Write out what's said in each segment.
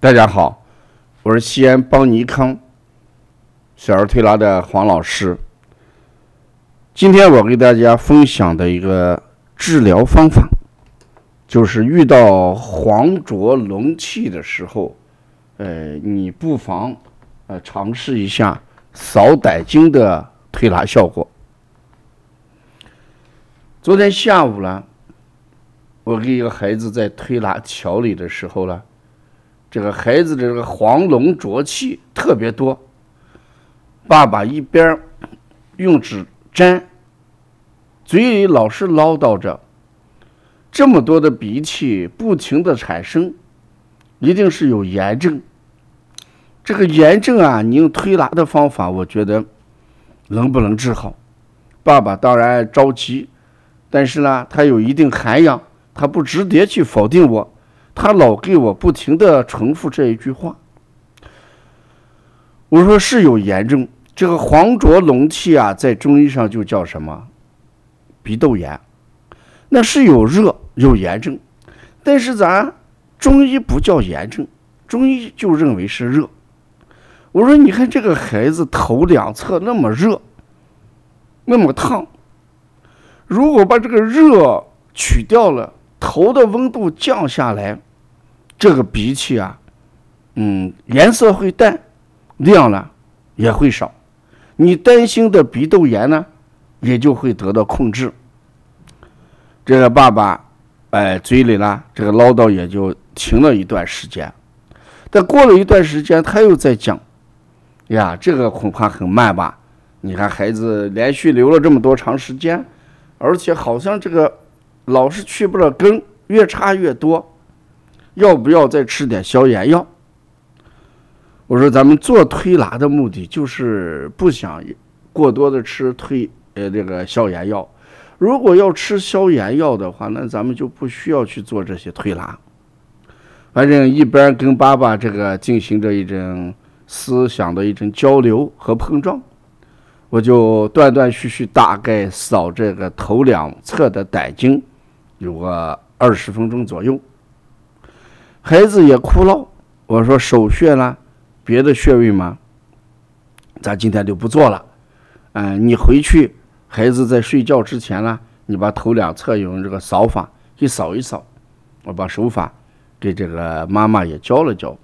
大家好，我是西安邦尼康小儿推拿的黄老师。今天我给大家分享的一个治疗方法，就是遇到黄浊隆气的时候，呃，你不妨呃尝试一下扫胆经的推拿效果。昨天下午呢，我给一个孩子在推拿调理的时候呢，这个孩子的这个黄龙浊气特别多。爸爸一边用纸粘，嘴里老是唠叨着，这么多的鼻涕不停的产生，一定是有炎症。这个炎症啊，你用推拿的方法，我觉得能不能治好？爸爸当然着急。但是呢，他有一定涵养，他不直接去否定我，他老给我不停的重复这一句话。我说是有炎症，这个黄浊隆气啊，在中医上就叫什么？鼻窦炎，那是有热有炎症，但是咱中医不叫炎症，中医就认为是热。我说你看这个孩子头两侧那么热，那么烫。如果把这个热取掉了，头的温度降下来，这个鼻涕啊，嗯，颜色会淡，量呢也会少，你担心的鼻窦炎呢，也就会得到控制。这个爸爸，哎，嘴里呢这个唠叨也就停了一段时间，但过了一段时间，他又在讲，呀，这个恐怕很慢吧？你看孩子连续流了这么多长时间。而且好像这个老是去不了根，越差越多，要不要再吃点消炎药？我说咱们做推拿的目的就是不想过多的吃推呃这个消炎药。如果要吃消炎药的话，那咱们就不需要去做这些推拿。反正一边跟爸爸这个进行着一种思想的一种交流和碰撞。我就断断续续大概扫这个头两侧的胆经，有个二十分钟左右。孩子也哭闹，我说手穴呢，别的穴位吗？咱今天就不做了。嗯，你回去，孩子在睡觉之前呢，你把头两侧用这个扫法给扫一扫。我把手法给这个妈妈也教了教。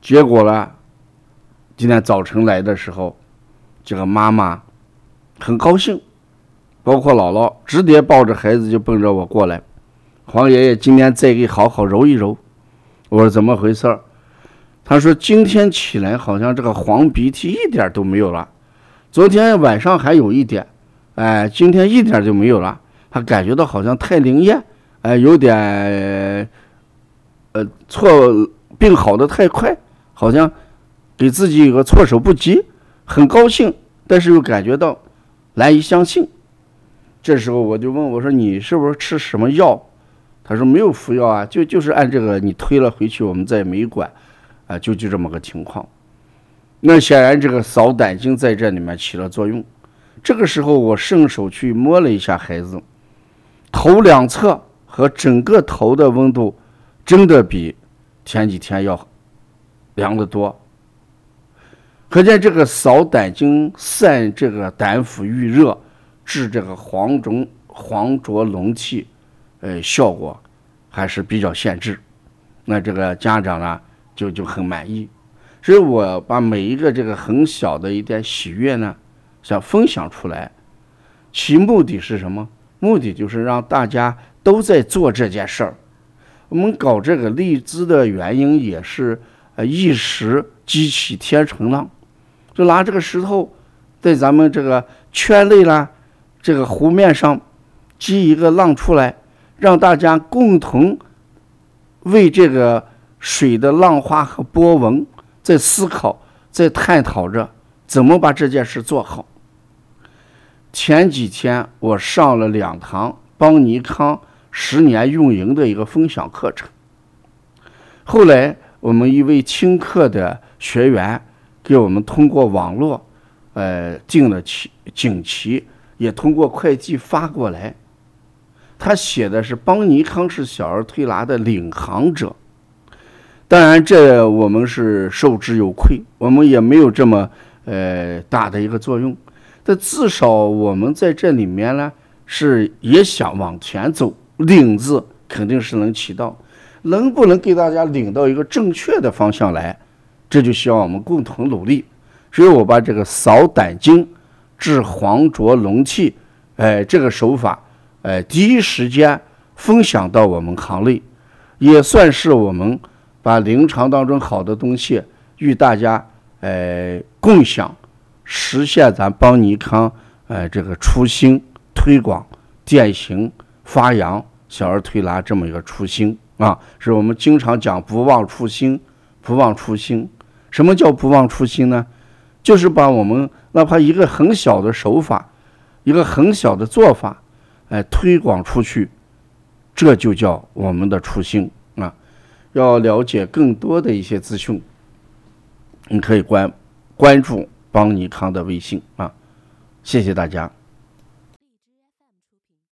结果呢，今天早晨来的时候。这个妈妈很高兴，包括姥姥直接抱着孩子就奔着我过来。黄爷爷今天再给好好揉一揉。我说怎么回事儿？他说今天起来好像这个黄鼻涕一点都没有了，昨天晚上还有一点，哎，今天一点就没有了。他感觉到好像太灵验，哎，有点呃错病好的太快，好像给自己有个措手不及。很高兴，但是又感觉到难以相信。这时候我就问我说：“你是不是吃什么药？”他说：“没有服药啊，就就是按这个你推了回去，我们再没管，啊，就就这么个情况。”那显然这个扫胆经在这里面起了作用。这个时候我顺手去摸了一下孩子头两侧和整个头的温度，真的比前几天要凉得多。可见这个扫胆经、散这个胆腑郁热、治这个黄肿黄浊隆气，呃，效果还是比较限制。那这个家长呢，就就很满意。所以我把每一个这个很小的一点喜悦呢，想分享出来，其目的是什么？目的就是让大家都在做这件事儿。我们搞这个荔枝的原因也是，呃，一时激起天成浪。就拿这个石头，在咱们这个圈内啦，这个湖面上激一个浪出来，让大家共同为这个水的浪花和波纹在思考，在探讨着怎么把这件事做好。前几天我上了两堂邦尼康十年运营的一个分享课程，后来我们一位听课的学员。给我们通过网络，呃，订了旗锦旗，也通过快递发过来。他写的是邦尼康是小儿推拿的领航者，当然，这我们是受之有愧，我们也没有这么呃大的一个作用。但至少我们在这里面呢，是也想往前走，领字肯定是能起到，能不能给大家领到一个正确的方向来，这就需要我们共同努力。所以我把这个扫胆经治黄浊龙气，哎，这个手法，哎，第一时间分享到我们行内，也算是我们。把临床当中好的东西与大家哎共享，实现咱邦尼康哎这个初心推广、践行、发扬小儿推拿这么一个初心啊，是我们经常讲不忘初心，不忘初心。什么叫不忘初心呢？就是把我们哪怕一个很小的手法，一个很小的做法，哎推广出去，这就叫我们的初心啊。要了解更多的一些资讯，你可以关关注邦尼康的微信啊，谢谢大家。